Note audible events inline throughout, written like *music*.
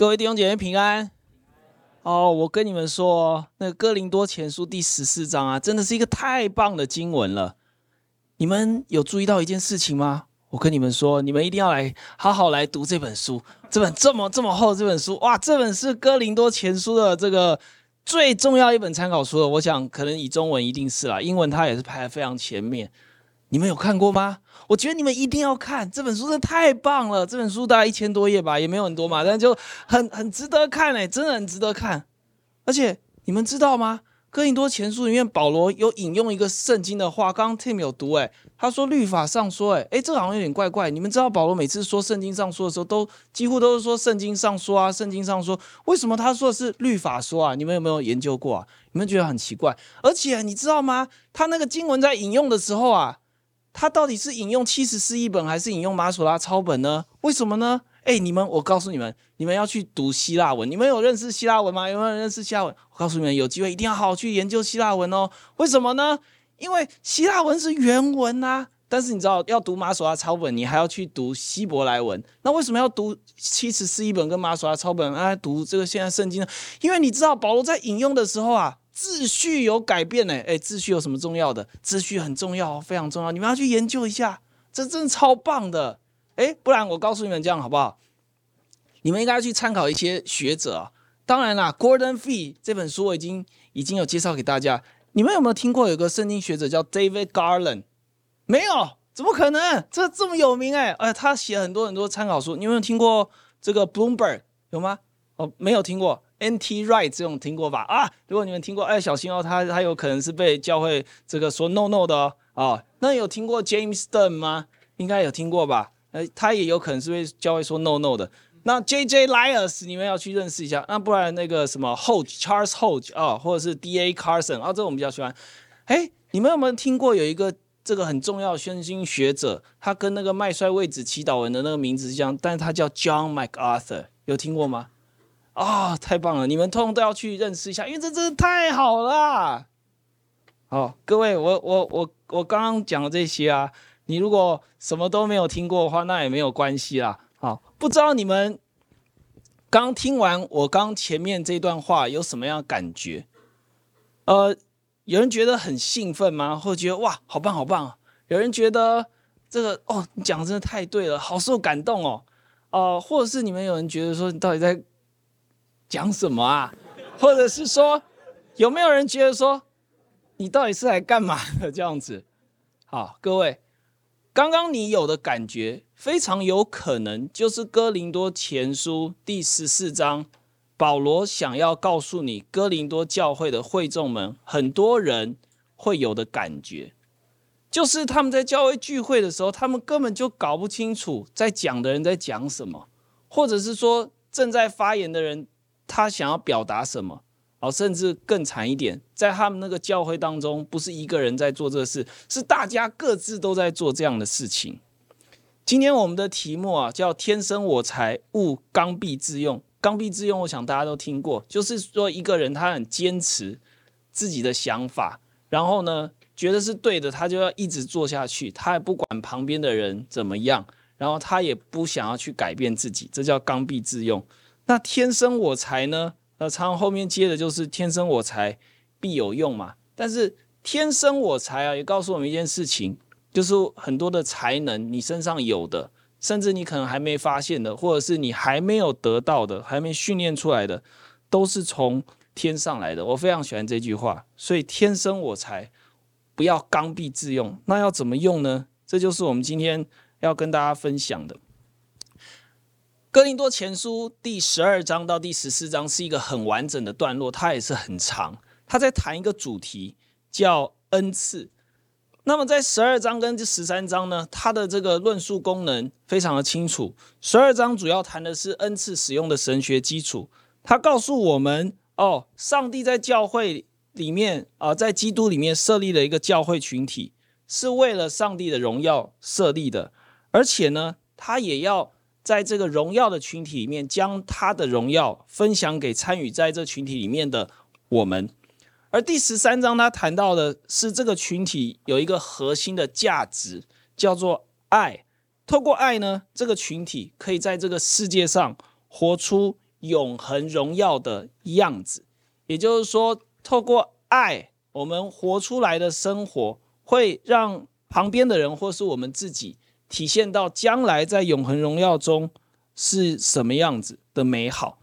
各位弟兄姐妹平安。哦，我跟你们说，那个哥林多前书第十四章啊，真的是一个太棒的经文了。你们有注意到一件事情吗？我跟你们说，你们一定要来好好来读这本书。这本这么这么厚这本书，哇，这本是哥林多前书的这个最重要一本参考书了。我想，可能以中文一定是啦，英文它也是排在非常前面。你们有看过吗？我觉得你们一定要看这本书，真的太棒了。这本书大概一千多页吧，也没有很多嘛，但就很很值得看诶，真的很值得看。而且你们知道吗？哥林多前书里面保罗有引用一个圣经的话，刚刚 Tim 有读诶，他说律法上说诶，诶，这个好像有点怪怪。你们知道保罗每次说圣经上说的时候，都几乎都是说圣经上说啊，圣经上说。为什么他说的是律法说啊？你们有没有研究过啊？你们觉得很奇怪？而且你知道吗？他那个经文在引用的时候啊。他到底是引用七十士译本还是引用马索拉抄本呢？为什么呢？诶，你们，我告诉你们，你们要去读希腊文。你们有认识希腊文吗？有没有人认识希腊文？我告诉你们，有机会一定要好好去研究希腊文哦。为什么呢？因为希腊文是原文啊。但是你知道，要读马索拉抄本，你还要去读希伯来文。那为什么要读七十士译本跟马索拉抄本啊？读这个现在圣经呢？因为你知道，保罗在引用的时候啊。秩序有改变呢，哎，秩序有什么重要的？秩序很重要，非常重要，你们要去研究一下，这真的超棒的，哎，不然我告诉你们这样好不好？你们应该去参考一些学者啊。当然啦，Gordon Fee 这本书我已经已经有介绍给大家。你们有没有听过有个圣经学者叫 David Garland？没有？怎么可能？这这么有名哎，哎，他写很多很多参考书。你有没有听过这个 Bloomberg？有吗？哦，没有听过。N.T. Right 这种听过吧？啊，如果你们听过，哎，小心哦，他他有可能是被教会这个说 no no 的哦。哦，那有听过 James Dunn 吗？应该有听过吧？呃，他也有可能是被教会说 no no 的。那 J.J. Lyons 你们要去认识一下。那不然那个什么 Hodge Charles Hodge 啊，或者是 D.A. Carson 啊，这我们比较喜欢。哎，你们有没有听过有一个这个很重要的宣经学者，他跟那个麦帅位置祈祷文的那个名字一样，但是他叫 John MacArthur，有听过吗？啊、太棒了！你们通通都要去认识一下，因为这真的太好了。好，各位，我我我我刚刚讲的这些啊，你如果什么都没有听过的话，那也没有关系啦。好，不知道你们刚听完我刚前面这段话有什么样的感觉？呃，有人觉得很兴奋吗？或者觉得哇，好棒好棒？有人觉得这个哦，你讲的真的太对了，好受感动哦。呃，或者是你们有人觉得说，你到底在？讲什么啊？或者是说，有没有人觉得说，你到底是来干嘛的 *laughs* 这样子？好，各位，刚刚你有的感觉，非常有可能就是哥林多前书第十四章，保罗想要告诉你，哥林多教会的会众们，很多人会有的感觉，就是他们在教会聚会的时候，他们根本就搞不清楚在讲的人在讲什么，或者是说正在发言的人。他想要表达什么？哦，甚至更惨一点，在他们那个教会当中，不是一个人在做这事，是大家各自都在做这样的事情。今天我们的题目啊，叫“天生我材，勿刚愎自用”。刚愎自用，我想大家都听过，就是说一个人他很坚持自己的想法，然后呢，觉得是对的，他就要一直做下去，他也不管旁边的人怎么样，然后他也不想要去改变自己，这叫刚愎自用。那天生我材呢？那，常后面接的就是天生我材必有用嘛。但是天生我材啊，也告诉我们一件事情，就是很多的才能你身上有的，甚至你可能还没发现的，或者是你还没有得到的，还没训练出来的，都是从天上来的。我非常喜欢这句话，所以天生我材，不要刚愎自用。那要怎么用呢？这就是我们今天要跟大家分享的。哥林多前书第十二章到第十四章是一个很完整的段落，它也是很长。他在谈一个主题叫恩赐。那么在十二章跟这十三章呢，它的这个论述功能非常的清楚。十二章主要谈的是恩赐使用的神学基础。他告诉我们，哦，上帝在教会里面啊、在基督里面设立了一个教会群体，是为了上帝的荣耀设立的，而且呢，他也要。在这个荣耀的群体里面，将他的荣耀分享给参与在这群体里面的我们。而第十三章他谈到的是这个群体有一个核心的价值，叫做爱。透过爱呢，这个群体可以在这个世界上活出永恒荣耀的样子。也就是说，透过爱，我们活出来的生活会让旁边的人或是我们自己体现到将来在永恒荣耀中是什么样子的美好。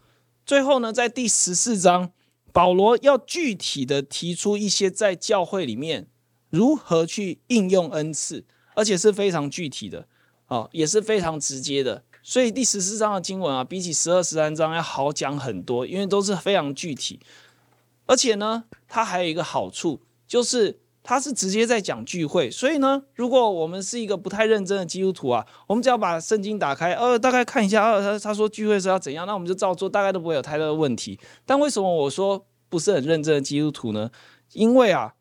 最后呢，在第十四章，保罗要具体的提出一些在教会里面如何去应用恩赐，而且是非常具体的。啊，也是非常直接的，所以第十四章的经文啊，比起十二、十三章要好讲很多，因为都是非常具体。而且呢，它还有一个好处，就是他是直接在讲聚会。所以呢，如果我们是一个不太认真的基督徒啊，我们只要把圣经打开，呃，大概看一下，呃，他他说聚会是要怎样，那我们就照做，大概都不会有太大的问题。但为什么我说不是很认真的基督徒呢？因为啊，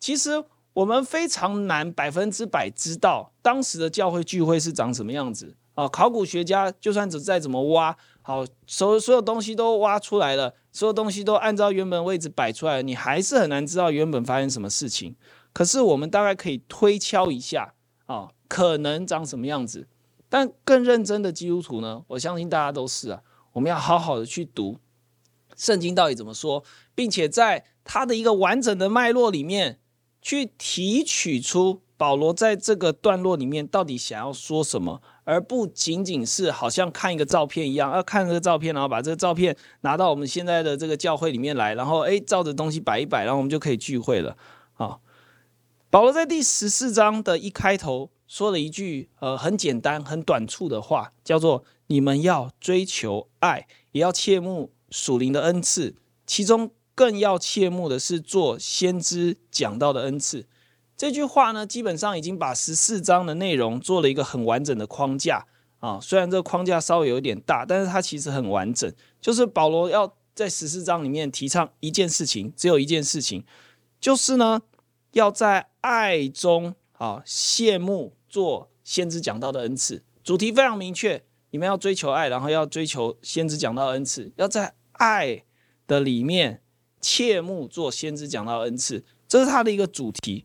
其实。我们非常难百分之百知道当时的教会聚会是长什么样子啊！考古学家就算再怎么挖，好，所所有东西都挖出来了，所有东西都按照原本位置摆出来了，你还是很难知道原本发生什么事情。可是我们大概可以推敲一下啊，可能长什么样子。但更认真的基督徒呢，我相信大家都是啊，我们要好好的去读圣经到底怎么说，并且在它的一个完整的脉络里面。去提取出保罗在这个段落里面到底想要说什么，而不仅仅是好像看一个照片一样，要看这个照片，然后把这个照片拿到我们现在的这个教会里面来，然后诶，照着东西摆一摆，然后我们就可以聚会了。啊，保罗在第十四章的一开头说了一句呃很简单很短促的话，叫做“你们要追求爱，也要切慕属灵的恩赐”，其中。更要切慕的是做先知讲道的恩赐。这句话呢，基本上已经把十四章的内容做了一个很完整的框架啊。虽然这个框架稍微有点大，但是它其实很完整。就是保罗要在十四章里面提倡一件事情，只有一件事情，就是呢，要在爱中啊羡慕做先知讲道的恩赐。主题非常明确，你们要追求爱，然后要追求先知讲道的恩赐，要在爱的里面。切慕做先知讲道恩赐，这是他的一个主题。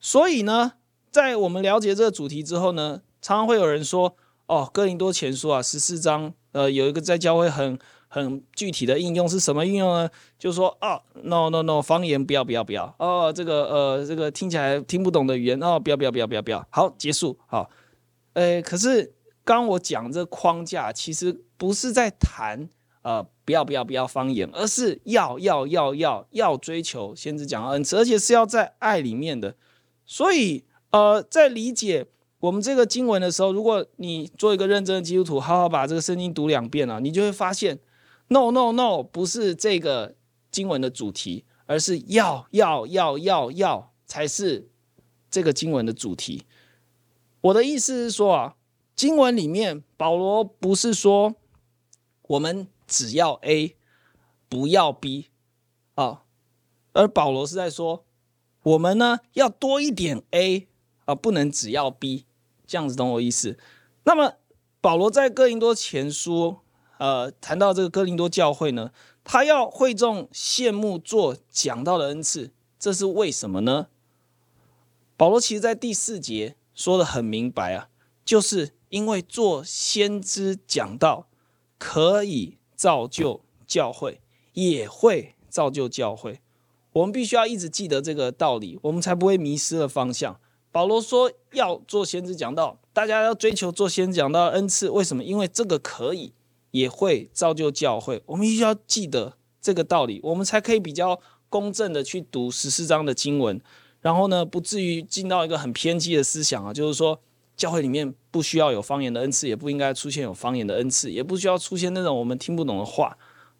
所以呢，在我们了解这个主题之后呢，常常会有人说：“哦，哥林多前书啊，十四章，呃，有一个在教会很很具体的应用是什么应用呢？就是说，哦，no no no，方言不要不要不要，哦，这个呃，这个听起来听不懂的语言，哦，不要不要不要不要不要，好，结束，好。诶，可是刚我讲这框架，其实不是在谈。呃，不要不要不要方言，而是要要要要要追求先知讲恩赐，而且是要在爱里面的。所以，呃，在理解我们这个经文的时候，如果你做一个认真的基督徒，好好把这个圣经读两遍啊，你就会发现，no no no，不是这个经文的主题，而是要要要要要才是这个经文的主题。我的意思是说啊，经文里面保罗不是说我们。只要 A，不要 B，啊，而保罗是在说，我们呢要多一点 A，啊，不能只要 B，这样子懂我意思？那么保罗在哥林多前书，呃，谈到这个哥林多教会呢，他要会众羡慕做讲道的恩赐，这是为什么呢？保罗其实在第四节说的很明白啊，就是因为做先知讲道可以。造就教会，也会造就教会。我们必须要一直记得这个道理，我们才不会迷失了方向。保罗说要做先知讲道，大家要追求做先知讲道的恩赐。为什么？因为这个可以，也会造就教会。我们必须要记得这个道理，我们才可以比较公正的去读十四章的经文，然后呢，不至于进到一个很偏激的思想啊，就是说。教会里面不需要有方言的恩赐，也不应该出现有方言的恩赐，也不需要出现那种我们听不懂的话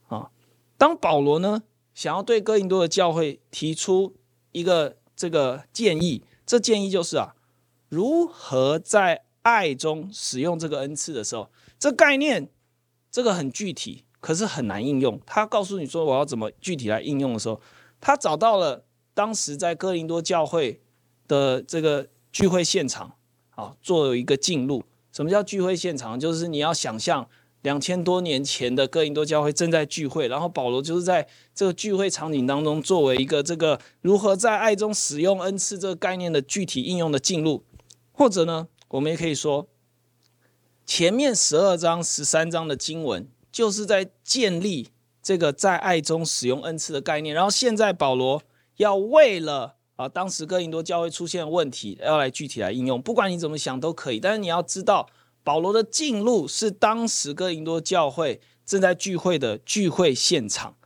啊。当保罗呢想要对哥林多的教会提出一个这个建议，这建议就是啊，如何在爱中使用这个恩赐的时候，这概念这个很具体，可是很难应用。他告诉你说我要怎么具体来应用的时候，他找到了当时在哥林多教会的这个聚会现场。啊，做了一个进入。什么叫聚会现场？就是你要想象两千多年前的哥林多教会正在聚会，然后保罗就是在这个聚会场景当中，作为一个这个如何在爱中使用恩赐这个概念的具体应用的进入。或者呢，我们也可以说，前面十二章、十三章的经文就是在建立这个在爱中使用恩赐的概念。然后现在保罗要为了啊，当时哥林多教会出现问题，要来具体来应用。不管你怎么想都可以，但是你要知道，保罗的进入是当时哥林多教会正在聚会的聚会现场。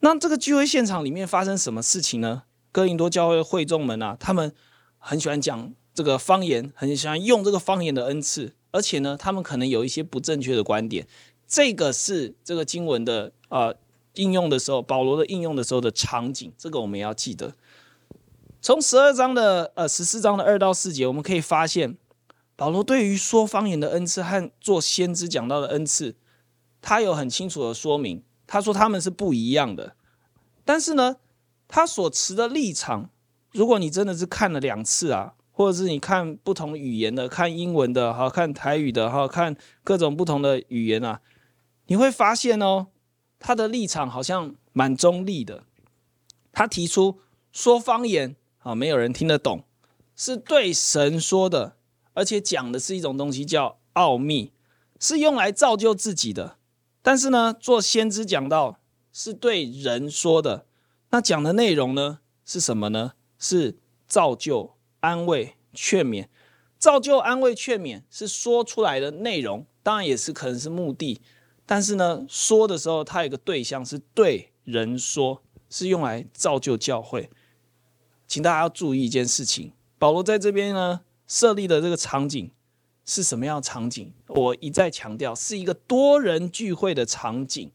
那这个聚会现场里面发生什么事情呢？哥林多教会会众们啊，他们很喜欢讲这个方言，很喜欢用这个方言的恩赐，而且呢，他们可能有一些不正确的观点。这个是这个经文的。呃应用的时候，保罗的应用的时候的场景，这个我们也要记得。从十二章的呃十四章的二到四节，我们可以发现，保罗对于说方言的恩赐和做先知讲到的恩赐，他有很清楚的说明。他说他们是不一样的，但是呢，他所持的立场，如果你真的是看了两次啊，或者是你看不同语言的，看英文的，好看台语的，好看各种不同的语言啊，你会发现哦。他的立场好像蛮中立的，他提出说方言啊，没有人听得懂，是对神说的，而且讲的是一种东西叫奥秘，是用来造就自己的。但是呢，做先知讲到是对人说的，那讲的内容呢是什么呢？是造就、安慰、劝勉。造就、安慰、劝勉是说出来的内容，当然也是可能是目的。但是呢，说的时候，他有个对象是对人说，是用来造就教会。请大家要注意一件事情，保罗在这边呢设立的这个场景是什么样的场景？我一再强调，是一个多人聚会的场景，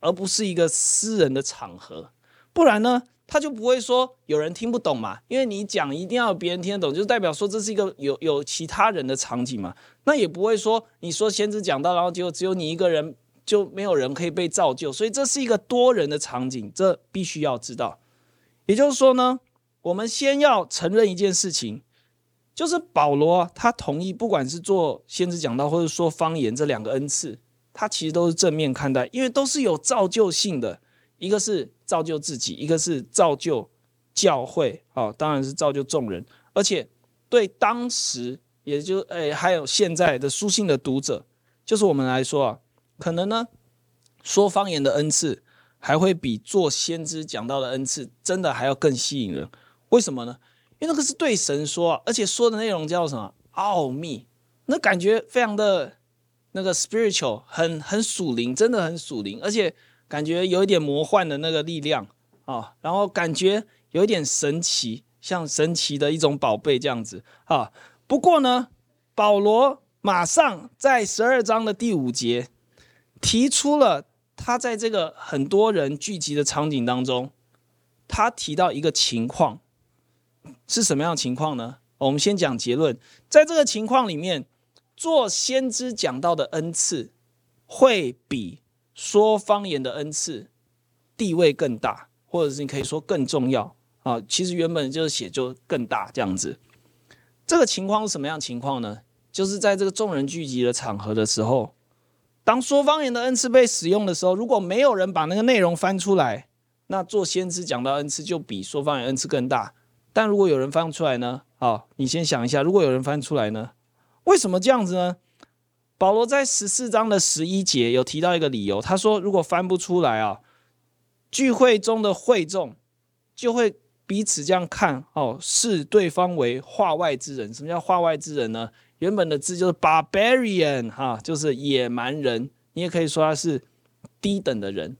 而不是一个私人的场合。不然呢，他就不会说有人听不懂嘛，因为你讲一定要别人听得懂，就代表说这是一个有有其他人的场景嘛。那也不会说你说先知讲到，然后结果只有你一个人。就没有人可以被造就，所以这是一个多人的场景，这必须要知道。也就是说呢，我们先要承认一件事情，就是保罗他同意，不管是做先知讲道或者说方言这两个恩赐，他其实都是正面看待，因为都是有造就性的，一个是造就自己，一个是造就教会，啊，当然是造就众人，而且对当时，也就诶还有现在的书信的读者，就是我们来说啊。可能呢，说方言的恩赐还会比做先知讲道的恩赐真的还要更吸引人。为什么呢？因为那个是对神说，而且说的内容叫什么？奥秘，那感觉非常的那个 spiritual，很很属灵，真的很属灵，而且感觉有一点魔幻的那个力量啊，然后感觉有一点神奇，像神奇的一种宝贝这样子啊。不过呢，保罗马上在十二章的第五节。提出了他在这个很多人聚集的场景当中，他提到一个情况是什么样的情况呢？我们先讲结论，在这个情况里面，做先知讲到的恩赐会比说方言的恩赐地位更大，或者是你可以说更重要啊。其实原本就是写就更大这样子。这个情况是什么样情况呢？就是在这个众人聚集的场合的时候。当说方言的恩赐被使用的时候，如果没有人把那个内容翻出来，那做先知讲到恩赐就比说方言恩赐更大。但如果有人翻出来呢？好，你先想一下，如果有人翻出来呢？为什么这样子呢？保罗在十四章的十一节有提到一个理由，他说如果翻不出来啊，聚会中的会众就会彼此这样看哦，视对方为化外之人。什么叫化外之人呢？原本的字就是 barbarian 哈，就是野蛮人。你也可以说他是低等的人。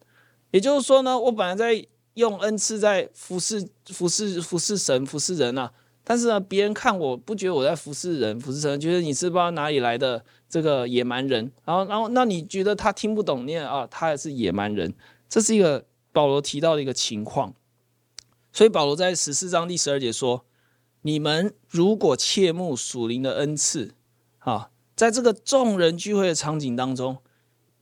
也就是说呢，我本来在用恩赐在服侍、服侍、服侍神、服侍人啊，但是呢，别人看我不觉得我在服侍人、服侍神，觉得你是不知道哪里来的这个野蛮人。然后，然后，那你觉得他听不懂念啊？他也是野蛮人。这是一个保罗提到的一个情况。所以保罗在十四章第十二节说。你们如果切慕属灵的恩赐，啊，在这个众人聚会的场景当中，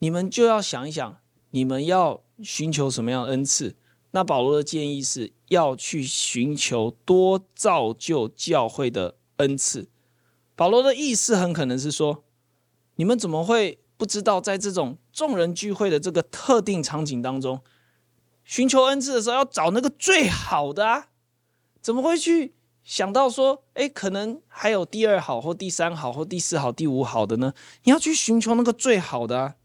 你们就要想一想，你们要寻求什么样的恩赐？那保罗的建议是要去寻求多造就教会的恩赐。保罗的意思很可能是说，你们怎么会不知道，在这种众人聚会的这个特定场景当中，寻求恩赐的时候要找那个最好的啊？怎么会去？想到说，诶，可能还有第二好或第三好或第四好、第五好的呢？你要去寻求那个最好的啊。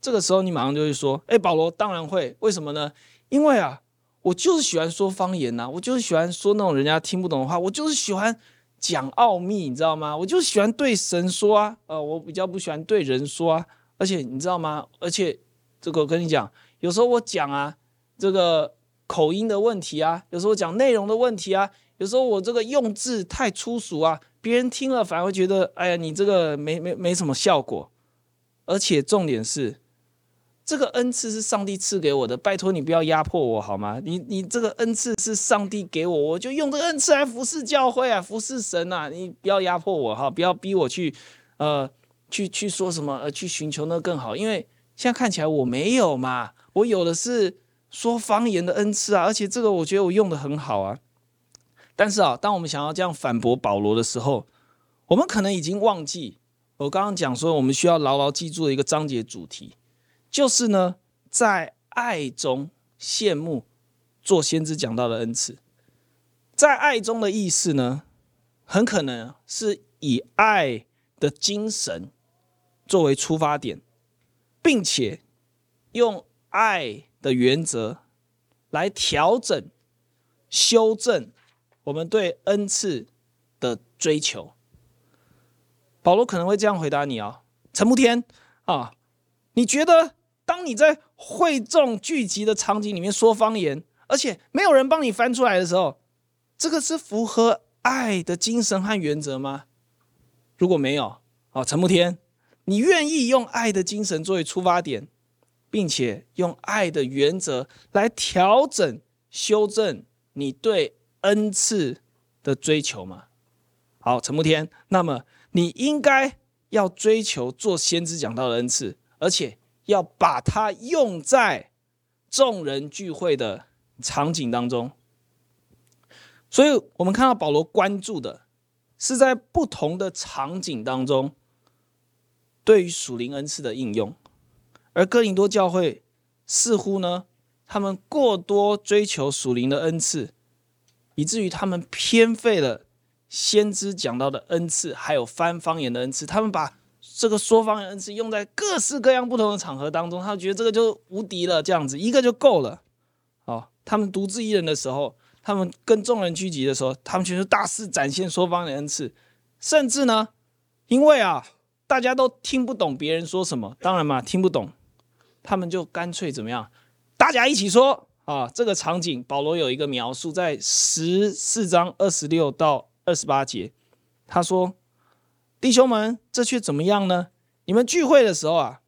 这个时候你马上就会说：“哎，保罗当然会，为什么呢？因为啊，我就是喜欢说方言呐、我就是喜欢说那种人家听不懂的话，我就是喜欢讲奥秘，你知道吗？我就喜欢对神说啊，呃，我比较不喜欢对人说啊。而且你知道吗？而且这个我跟你讲，有时候我讲啊，这个口音的问题啊，有时候讲内容的问题啊，有时候我这个用字太粗俗啊，别人听了反而会觉得，哎呀，你这个没没没什么效果。而且重点是。这个恩赐是上帝赐给我的，拜托你不要压迫我好吗？你你这个恩赐是上帝给我，我就用这个恩赐来服侍教会啊，服侍神啊！你不要压迫我哈，不要逼我去，呃，去去说什么，呃，去寻求那更好，因为现在看起来我没有嘛，我有的是说方言的恩赐啊，而且这个我觉得我用得很好啊。但是啊，当我们想要这样反驳保罗的时候，我们可能已经忘记我刚刚讲说，我们需要牢牢记住的一个章节主题。就是呢，在爱中羡慕做先知讲到的恩赐，在爱中的意思呢，很可能是以爱的精神作为出发点，并且用爱的原则来调整、修正我们对恩赐的追求。保罗可能会这样回答你啊，陈慕天啊，你觉得？当你在会众聚集的场景里面说方言，而且没有人帮你翻出来的时候，这个是符合爱的精神和原则吗？如果没有，哦，陈慕天，你愿意用爱的精神作为出发点，并且用爱的原则来调整、修正你对恩赐的追求吗？好，陈慕天，那么你应该要追求做先知讲到的恩赐，而且。要把它用在众人聚会的场景当中，所以我们看到保罗关注的是在不同的场景当中对于属灵恩赐的应用，而哥林多教会似乎呢，他们过多追求属灵的恩赐，以至于他们偏废了先知讲到的恩赐，还有翻方言的恩赐，他们把。这个说方言恩赐用在各式各样不同的场合当中，他觉得这个就无敌了，这样子一个就够了。哦，他们独自一人的时候，他们跟众人聚集的时候，他们全是大肆展现说方言恩赐，甚至呢，因为啊，大家都听不懂别人说什么，当然嘛，听不懂，他们就干脆怎么样，大家一起说啊。这个场景，保罗有一个描述，在十四章二十六到二十八节，他说。弟兄们，这却怎么样呢？你们聚会的时候啊，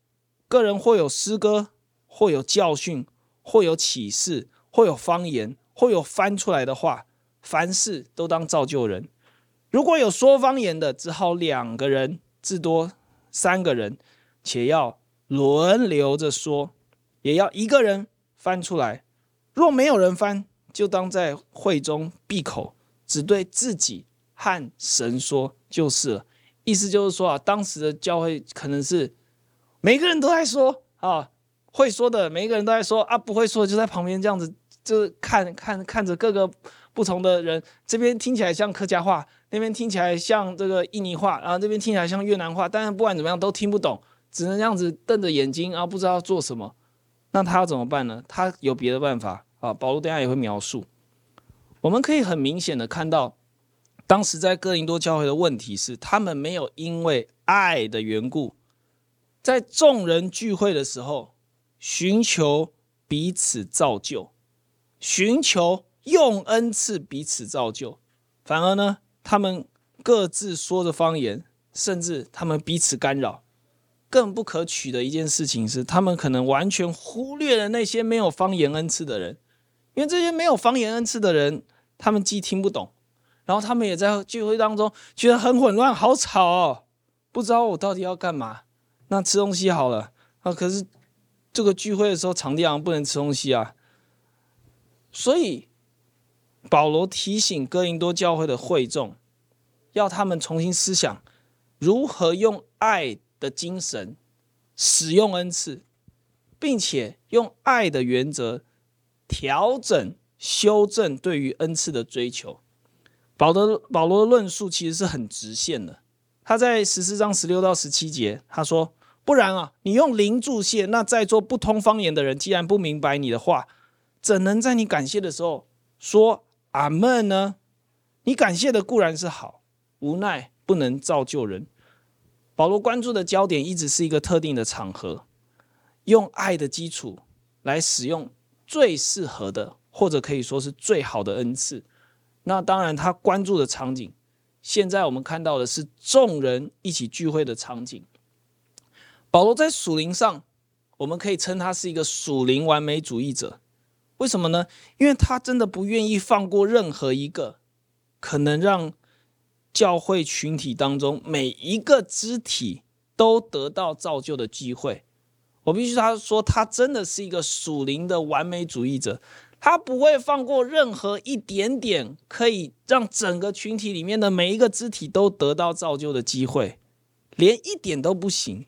个人或有诗歌，或有教训，或有启示，或有方言，或有翻出来的话，凡事都当造就人。如果有说方言的，只好两个人，至多三个人，且要轮流着说，也要一个人翻出来。若没有人翻，就当在会中闭口，只对自己和神说就是了。意思就是说啊，当时的教会可能是每个人都在说啊，会说的每一个人都在说啊，不会说就在旁边这样子，就是看看看着各个不同的人，这边听起来像客家话，那边听起来像这个印尼话，然后这边听起来像越南话，但是不管怎么样都听不懂，只能这样子瞪着眼睛，然后不知道做什么。那他要怎么办呢？他有别的办法啊。保罗等下也会描述，我们可以很明显的看到。当时在哥林多教会的问题是，他们没有因为爱的缘故，在众人聚会的时候寻求彼此造就，寻求用恩赐彼此造就，反而呢，他们各自说着方言，甚至他们彼此干扰。更不可取的一件事情是，他们可能完全忽略了那些没有方言恩赐的人，因为这些没有方言恩赐的人，他们既听不懂。然后他们也在聚会当中觉得很混乱，好吵哦，不知道我到底要干嘛。那吃东西好了啊，可是这个聚会的时候场地上不能吃东西啊。所以保罗提醒哥林多教会的会众，要他们重新思想如何用爱的精神使用恩赐，并且用爱的原则调整、修正对于恩赐的追求。保罗保罗的论述其实是很直线的。他在十四章十六到十七节，他说：“不然啊，你用灵注谢，那在座不通方言的人，既然不明白你的话，怎能在你感谢的时候说阿门呢？你感谢的固然是好，无奈不能造就人。保罗关注的焦点一直是一个特定的场合，用爱的基础来使用最适合的，或者可以说是最好的恩赐。那当然，他关注的场景，现在我们看到的是众人一起聚会的场景。保罗在属灵上，我们可以称他是一个属灵完美主义者。为什么呢？因为他真的不愿意放过任何一个可能让教会群体当中每一个肢体都得到造就的机会。我必须他说，他真的是一个属灵的完美主义者。他不会放过任何一点点可以让整个群体里面的每一个肢体都得到造就的机会，连一点都不行。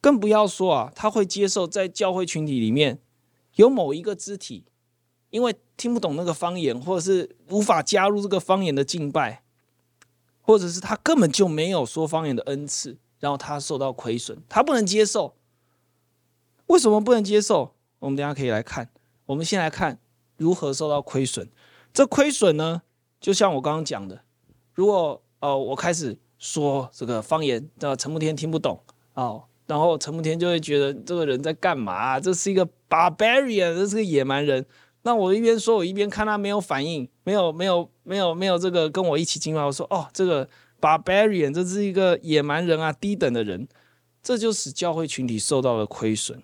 更不要说啊，他会接受在教会群体里面有某一个肢体，因为听不懂那个方言，或者是无法加入这个方言的敬拜，或者是他根本就没有说方言的恩赐，然后他受到亏损，他不能接受。为什么不能接受？我们等下可以来看。我们先来看如何受到亏损。这亏损呢，就像我刚刚讲的，如果呃我开始说这个方言，那陈慕天听不懂哦。然后陈慕天就会觉得这个人在干嘛？这是一个 barbarian，这是个野蛮人。那我一边说，我一边看他没有反应，没有没有没有没有这个跟我一起进化。我说哦，这个 barbarian，这是一个野蛮人啊，低等的人。这就使教会群体受到了亏损。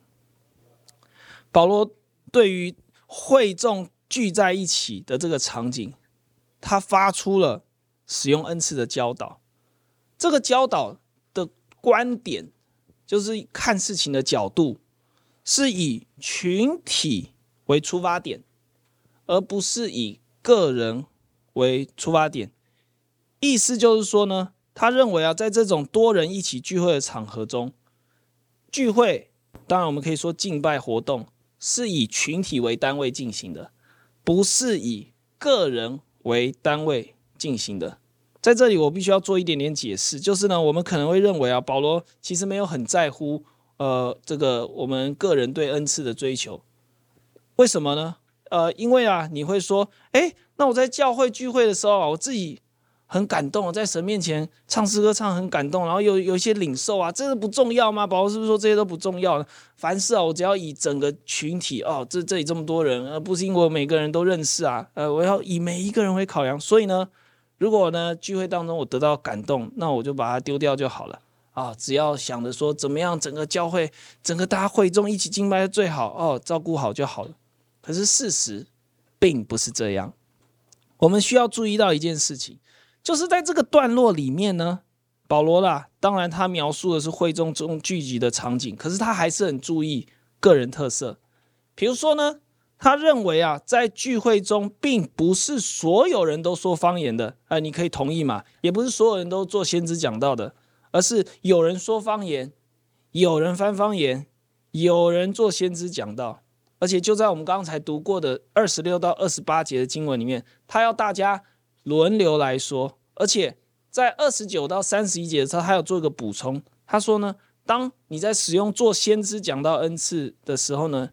保罗对于会众聚在一起的这个场景，他发出了使用恩赐的教导。这个教导的观点。就是看事情的角度，是以群体为出发点，而不是以个人为出发点。意思就是说呢，他认为啊，在这种多人一起聚会的场合中，聚会当然我们可以说敬拜活动是以群体为单位进行的，不是以个人为单位进行的。在这里，我必须要做一点点解释，就是呢，我们可能会认为啊，保罗其实没有很在乎，呃，这个我们个人对恩赐的追求。为什么呢？呃，因为啊，你会说，诶，那我在教会聚会的时候啊，我自己很感动，在神面前唱诗歌唱很感动，然后有有一些领受啊，这个不重要吗？宝宝是不是说这些都不重要？凡事啊，我只要以整个群体哦，这这里这么多人，而不是因为我每个人都认识啊，呃，我要以每一个人为考量，所以呢。如果呢，聚会当中我得到感动，那我就把它丢掉就好了啊！只要想着说怎么样，整个教会、整个大家会众一起敬拜最好哦，照顾好就好了。可是事实并不是这样。我们需要注意到一件事情，就是在这个段落里面呢，保罗啦，当然他描述的是会众中聚集的场景，可是他还是很注意个人特色，比如说呢。他认为啊，在聚会中，并不是所有人都说方言的，哎，你可以同意吗？也不是所有人都做先知讲道的，而是有人说方言，有人翻方言，有人做先知讲道，而且就在我们刚才读过的二十六到二十八节的经文里面，他要大家轮流来说，而且在二十九到三十一节的时候，他要做一个补充，他说呢，当你在使用做先知讲到恩赐的时候呢。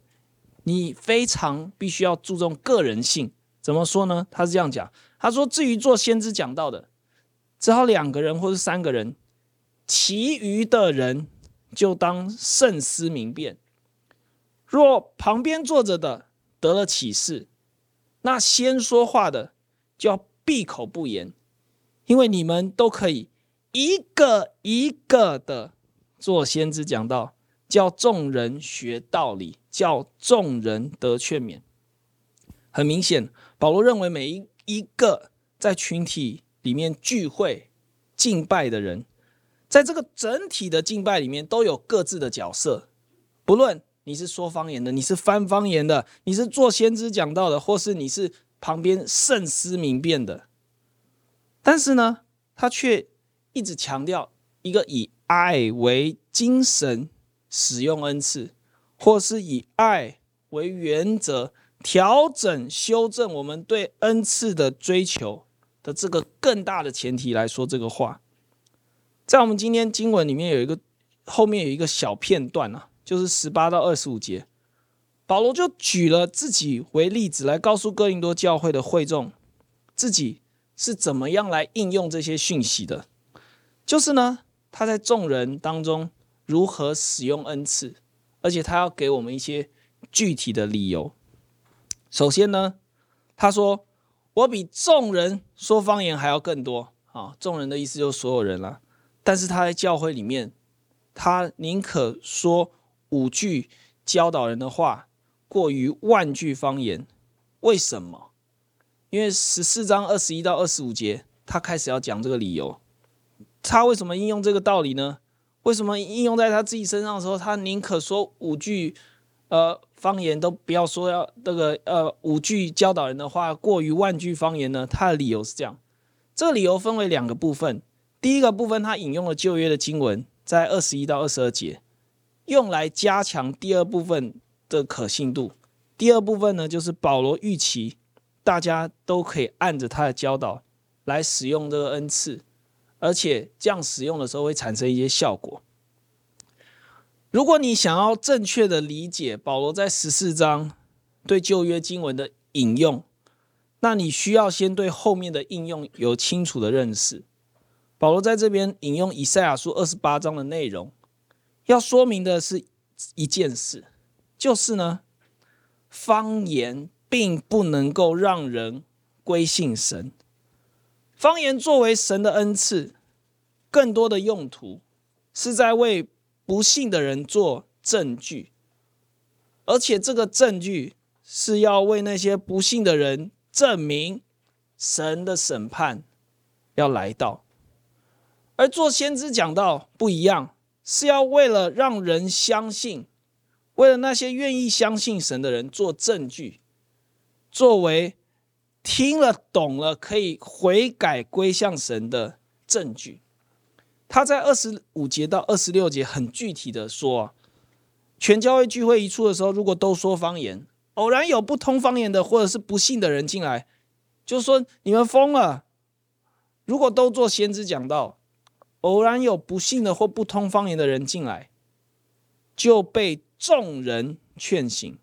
你非常必须要注重个人性，怎么说呢？他是这样讲，他说：“至于做先知讲到的，只好两个人或是三个人，其余的人就当慎思明辨。若旁边坐着的得了启示，那先说话的就要闭口不言，因为你们都可以一个一个的做先知讲道。”叫众人学道理，叫众人得劝勉。很明显，保罗认为每一一个在群体里面聚会敬拜的人，在这个整体的敬拜里面都有各自的角色。不论你是说方言的，你是翻方言的，你是做先知讲道的，或是你是旁边慎思明辨的，但是呢，他却一直强调一个以爱为精神。使用恩赐，或是以爱为原则调整、修正我们对恩赐的追求的这个更大的前提来说这个话，在我们今天经文里面有一个后面有一个小片段啊，就是十八到二十五节，保罗就举了自己为例子来告诉哥林多教会的会众，自己是怎么样来应用这些讯息的。就是呢，他在众人当中如何使用恩赐，而且他要给我们一些具体的理由。首先呢，他说：“我比众人说方言还要更多。”啊，众人的意思就是所有人了。但是他在教会里面，他宁可说五句教导人的话，过于万句方言。为什么？因为十四章二十一到二十五节，他开始要讲这个理由。他为什么应用这个道理呢？为什么应用在他自己身上的时候，他宁可说五句呃方言，都不要说要这个呃五句教导人的话，过于万句方言呢？他的理由是这样。这个理由分为两个部分。第一个部分，他引用了旧约的经文，在二十一到二十二节，用来加强第二部分的可信度。第二部分呢，就是保罗预期大家都可以按着他的教导来使用这个恩赐，而且这样使用的时候会产生一些效果。如果你想要正确的理解保罗在十四章对旧约经文的引用，那你需要先对后面的应用有清楚的认识。保罗在这边引用以赛亚书二十八章的内容，要说明的是一件事，就是呢，方言并不能够让人归信神。方言作为神的恩赐，更多的用途是在为不信的人做证据，而且这个证据是要为那些不信的人证明神的审判要来到。而做先知讲道不一样，是要为了让人相信，为了那些愿意相信神的人做证据，作为听了懂了可以悔改归向神的证据。他在二十五节到二十六节很具体的说，全教会聚会一处的时候，如果都说方言，偶然有不通方言的或者是不信的人进来，就说你们疯了。如果都做先知讲道。偶然有不信的或不通方言的人进来，就被众人劝醒，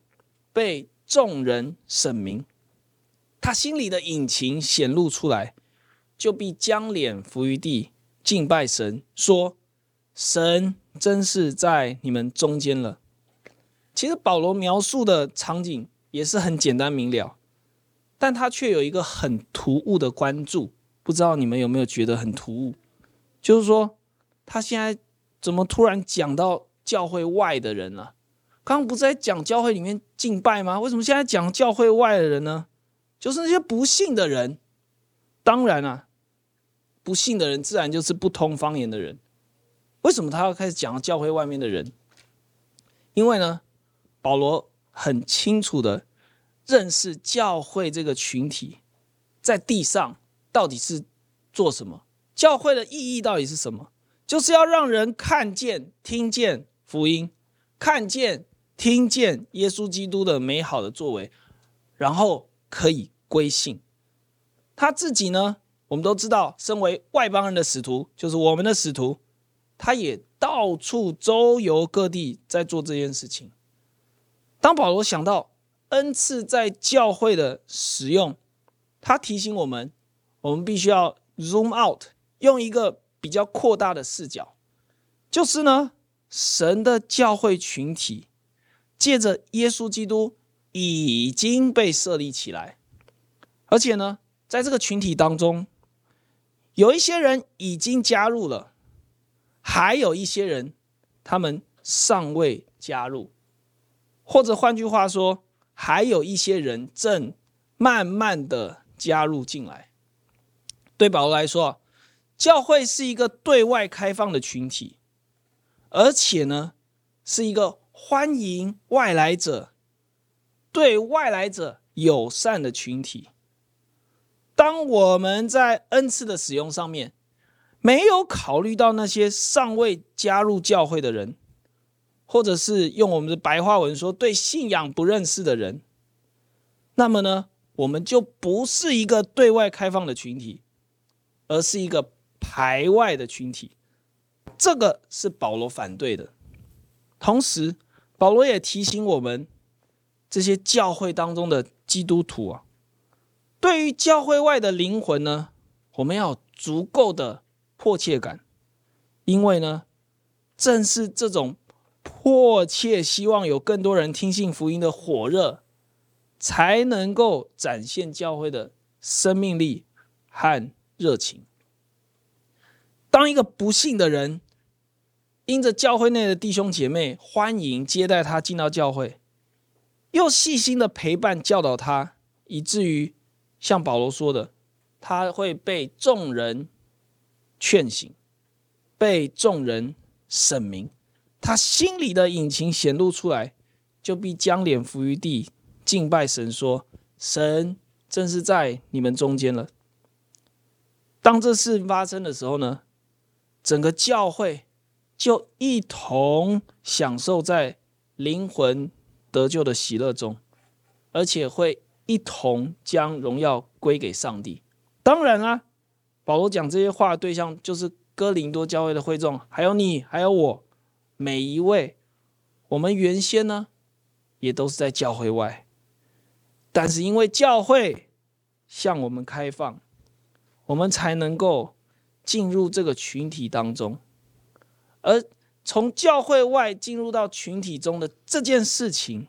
被众人审明，他心里的隐情显露出来，就必将脸伏于地，敬拜神，说：“神真是在你们中间了。”其实保罗描述的场景也是很简单明了，但他却有一个很突兀的关注，不知道你们有没有觉得很突兀？就是说，他现在怎么突然讲到教会外的人了？刚不是在讲教会里面敬拜吗？为什么现在讲教会外的人呢？就是那些不信的人。当然啊，不信的人自然就是不通方言的人。为什么他要开始讲教会外面的人？因为呢，保罗很清楚的认识教会这个群体在地上到底是做什么。教会的意义到底是什么？就是要让人看见、听见福音，看见、听见耶稣基督的美好的作为，然后可以归信。他自己呢，我们都知道，身为外邦人的使徒，就是我们的使徒，他也到处周游各地，在做这件事情。当保罗想到恩赐在教会的使用，他提醒我们，我们必须要 zoom out。用一个比较扩大的视角，就是呢，神的教会群体借着耶稣基督已经被设立起来，而且呢，在这个群体当中，有一些人已经加入了，还有一些人他们尚未加入，或者换句话说，还有一些人正慢慢的加入进来。对保罗来说。教会是一个对外开放的群体，而且呢，是一个欢迎外来者、对外来者友善的群体。当我们在恩赐的使用上面没有考虑到那些尚未加入教会的人，或者是用我们的白话文说对信仰不认识的人，那么呢，我们就不是一个对外开放的群体，而是一个。排外的群体，这个是保罗反对的。同时，保罗也提醒我们，这些教会当中的基督徒啊，对于教会外的灵魂呢，我们要足够的迫切感，因为呢，正是这种迫切希望有更多人听信福音的火热，才能够展现教会的生命力和热情。当一个不信的人，因着教会内的弟兄姐妹欢迎接待他进到教会，又细心的陪伴教导他，以至于像保罗说的，他会被众人劝醒，被众人审明，他心里的隐情显露出来，就必将脸伏于地，敬拜神，说：“神正是在你们中间了。”当这事发生的时候呢，整个教会就一同享受在灵魂得救的喜乐中，而且会一同将荣耀归给上帝。当然啦，保罗讲这些话的对象就是哥林多教会的会众，还有你，还有我，每一位。我们原先呢，也都是在教会外，但是因为教会向我们开放，我们才能够。进入这个群体当中，而从教会外进入到群体中的这件事情，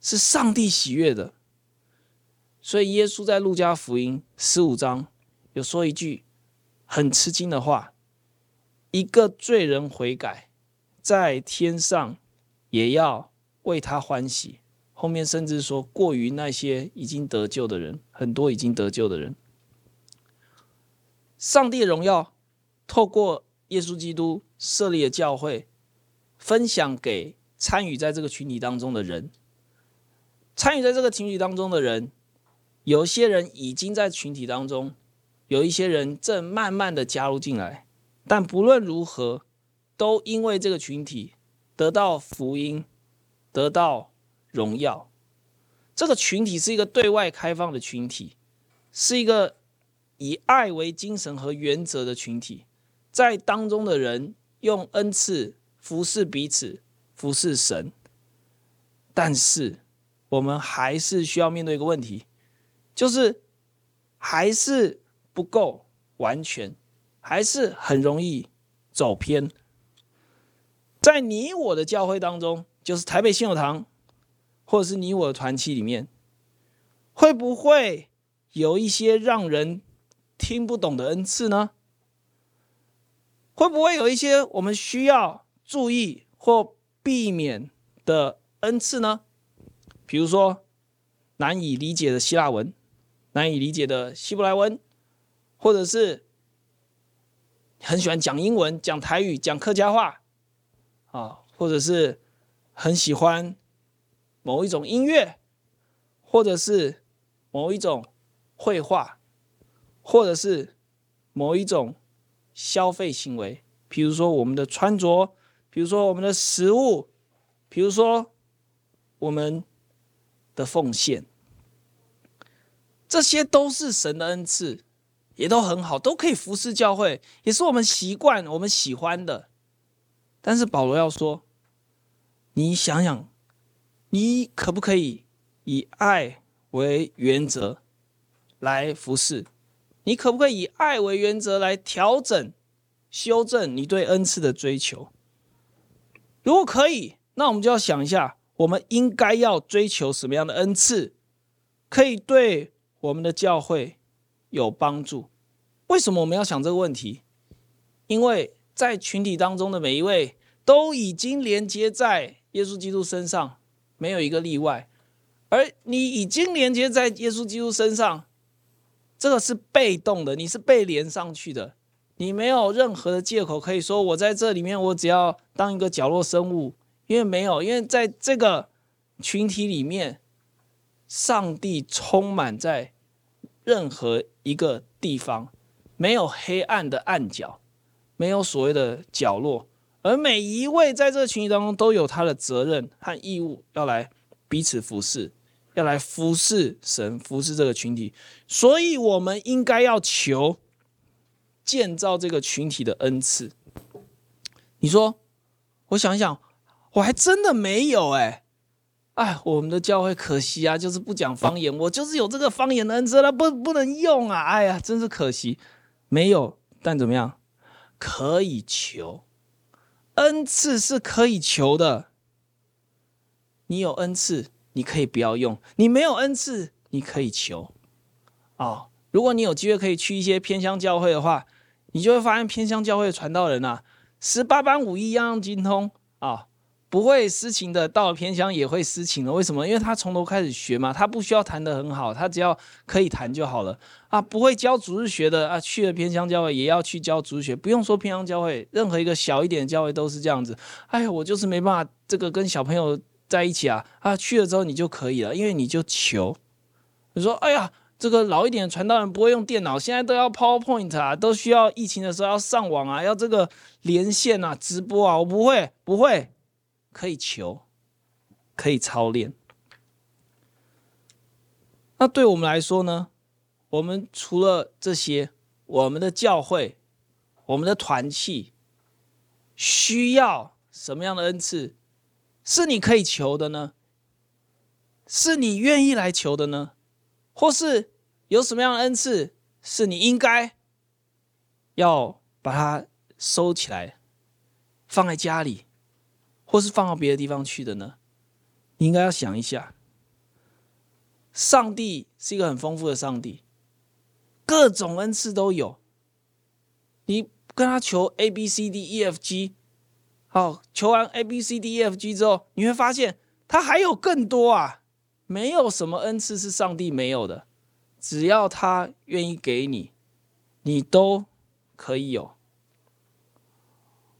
是上帝喜悦的。所以耶稣在路加福音十五章有说一句很吃惊的话：一个罪人悔改，在天上也要为他欢喜。后面甚至说，过于那些已经得救的人，很多已经得救的人。上帝的荣耀透过耶稣基督设立的教会，分享给参与在这个群体当中的人。参与在这个群体当中的人，有些人已经在群体当中，有一些人正慢慢的加入进来。但不论如何，都因为这个群体得到福音，得到荣耀。这个群体是一个对外开放的群体，是一个。以爱为精神和原则的群体，在当中的人用恩赐服侍彼此，服侍神。但是，我们还是需要面对一个问题，就是还是不够完全，还是很容易走偏。在你我的教会当中，就是台北信友堂，或者是你我的团契里面，会不会有一些让人听不懂的恩赐呢？会不会有一些我们需要注意或避免的恩赐呢？比如说难以理解的希腊文，难以理解的希伯来文，或者是很喜欢讲英文、讲台语、讲客家话啊，或者是很喜欢某一种音乐，或者是某一种绘画。或者是某一种消费行为，比如说我们的穿着，比如说我们的食物，比如说我们的奉献，这些都是神的恩赐，也都很好，都可以服侍教会，也是我们习惯、我们喜欢的。但是保罗要说，你想想，你可不可以以爱为原则来服侍？你可不可以以爱为原则来调整、修正你对恩赐的追求？如果可以，那我们就要想一下，我们应该要追求什么样的恩赐，可以对我们的教会有帮助？为什么我们要想这个问题？因为在群体当中的每一位都已经连接在耶稣基督身上，没有一个例外。而你已经连接在耶稣基督身上。这个是被动的，你是被连上去的，你没有任何的借口可以说我在这里面，我只要当一个角落生物，因为没有，因为在这个群体里面，上帝充满在任何一个地方，没有黑暗的暗角，没有所谓的角落，而每一位在这个群体当中都有他的责任和义务要来彼此服侍。要来服侍神，服侍这个群体，所以我们应该要求建造这个群体的恩赐。你说，我想想，我还真的没有哎。哎，我们的教会可惜啊，就是不讲方言。我就是有这个方言的恩赐，那不不能用啊！哎呀，真是可惜，没有。但怎么样，可以求，恩赐是可以求的。你有恩赐，你可以不要用；你没有恩赐，你可以求。哦，如果你有机会可以去一些偏乡教会的话，你就会发现偏乡教会传道人啊，十八般武艺样样精通啊。不会诗情的，到了偏乡也会诗情了。为什么？因为他从头开始学嘛，他不需要弹得很好，他只要可以弹就好了啊。不会教主日学的啊，去了偏乡教会也要去教主日学。不用说偏乡教会，任何一个小一点的教会都是这样子。哎呀，我就是没办法，这个跟小朋友在一起啊啊，去了之后你就可以了，因为你就求。你说，哎呀，这个老一点的传道人不会用电脑，现在都要 PowerPoint 啊，都需要疫情的时候要上网啊，要这个连线啊，直播啊，我不会，不会。可以求，可以操练。那对我们来说呢？我们除了这些，我们的教会、我们的团契需要什么样的恩赐？是你可以求的呢？是你愿意来求的呢？或是有什么样的恩赐是你应该要把它收起来，放在家里？或是放到别的地方去的呢？你应该要想一下。上帝是一个很丰富的上帝，各种恩赐都有。你跟他求 A B C D E F G，哦，求完 A B C D E F G 之后，你会发现他还有更多啊！没有什么恩赐是上帝没有的，只要他愿意给你，你都可以有。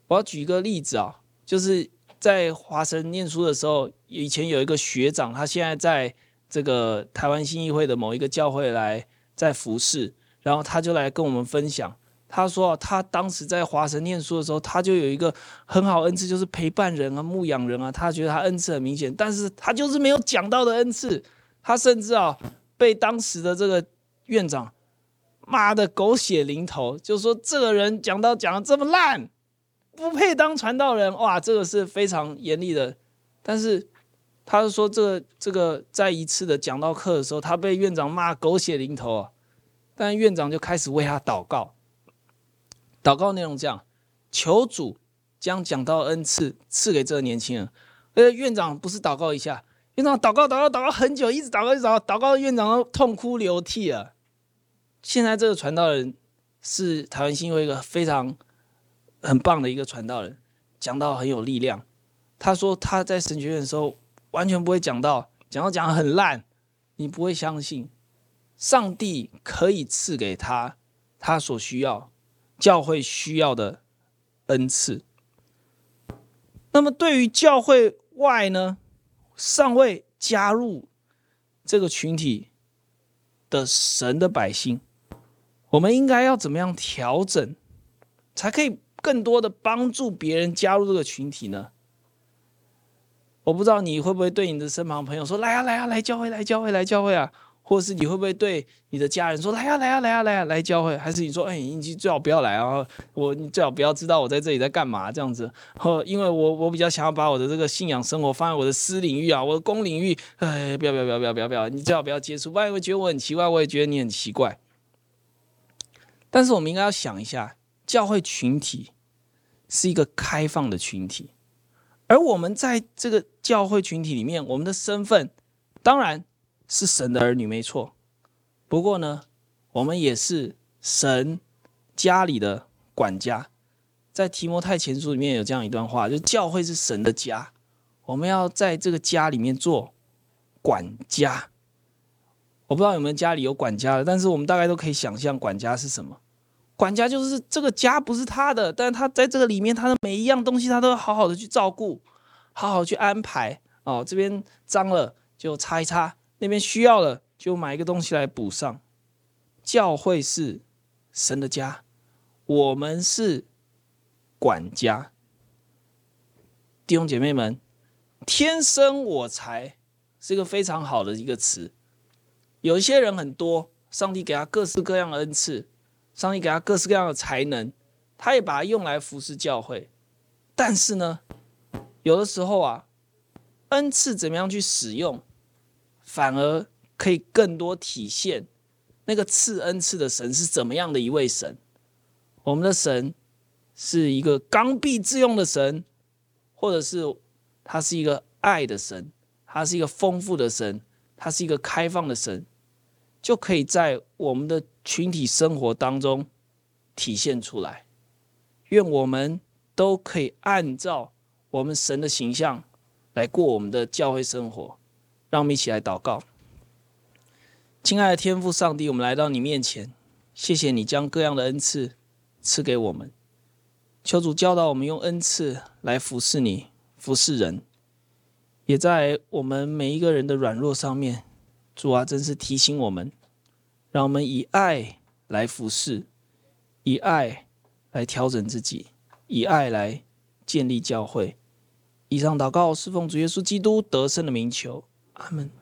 我要举一个例子啊，就是。在华神念书的时候，以前有一个学长，他现在在这个台湾新议会的某一个教会来在服侍，然后他就来跟我们分享，他说他当时在华神念书的时候，他就有一个很好恩赐，就是陪伴人啊、牧养人啊，他觉得他恩赐很明显，但是他就是没有讲到的恩赐，他甚至啊被当时的这个院长骂的狗血淋头，就说这个人讲到讲的这么烂。不配当传道人，哇，这个是非常严厉的。但是，他是说这个这个在一次的讲道课的时候，他被院长骂狗血淋头啊。但院长就开始为他祷告，祷告内容这样：求主将讲道恩赐赐给这个年轻人。而院长不是祷告一下，院长祷告祷告祷告很久，一直祷告一直祷告，祷告院长都痛哭流涕了。现在这个传道人是台湾新会一个非常。很棒的一个传道人，讲道很有力量。他说他在神学院的时候完全不会讲道，讲道讲得很烂，你不会相信。上帝可以赐给他他所需要、教会需要的恩赐。那么对于教会外呢，尚未加入这个群体的神的百姓，我们应该要怎么样调整，才可以？更多的帮助别人加入这个群体呢？我不知道你会不会对你的身旁朋友说：“来啊，来啊，来教会，来教会，来教会啊！”或是你会不会对你的家人说：“来啊，来啊，来啊，来啊，来教会？”还是你说：“哎，你最好不要来啊！我你最好不要知道我在这里在干嘛这样子。”或因为我我比较想要把我的这个信仰生活放在我的私领域啊，我的公领域，哎，不要不要不要不要不要！你最好不要接触，不然会觉得我很奇怪，我也觉得你很奇怪。但是我们应该要想一下。教会群体是一个开放的群体，而我们在这个教会群体里面，我们的身份当然是神的儿女，没错。不过呢，我们也是神家里的管家。在提摩太前书里面有这样一段话，就教会是神的家，我们要在这个家里面做管家。我不知道有没有家里有管家的，但是我们大概都可以想象管家是什么。管家就是这个家不是他的，但是他在这个里面，他的每一样东西他都要好好的去照顾，好好去安排。哦，这边脏了就擦一擦，那边需要了就买一个东西来补上。教会是神的家，我们是管家。弟兄姐妹们，天生我才是一个非常好的一个词。有一些人很多，上帝给他各式各样的恩赐。上帝给他各式各样的才能，他也把它用来服侍教会。但是呢，有的时候啊，恩赐怎么样去使用，反而可以更多体现那个赐恩赐的神是怎么样的一位神。我们的神是一个刚愎自用的神，或者是他是一个爱的神，他是一个丰富的神，他是一个开放的神，就可以在我们的群体生活当中体现出来。愿我们都可以按照我们神的形象来过我们的教会生活。让我们一起来祷告。亲爱的天父上帝，我们来到你面前，谢谢你将各样的恩赐赐给我们。求主教导我们用恩赐来服侍你，服侍人，也在我们每一个人的软弱上面，主啊，真是提醒我们，让我们以爱来服侍，以爱来调整自己，以爱来建立教会。以上祷告是奉主耶稣基督得胜的名求，阿门。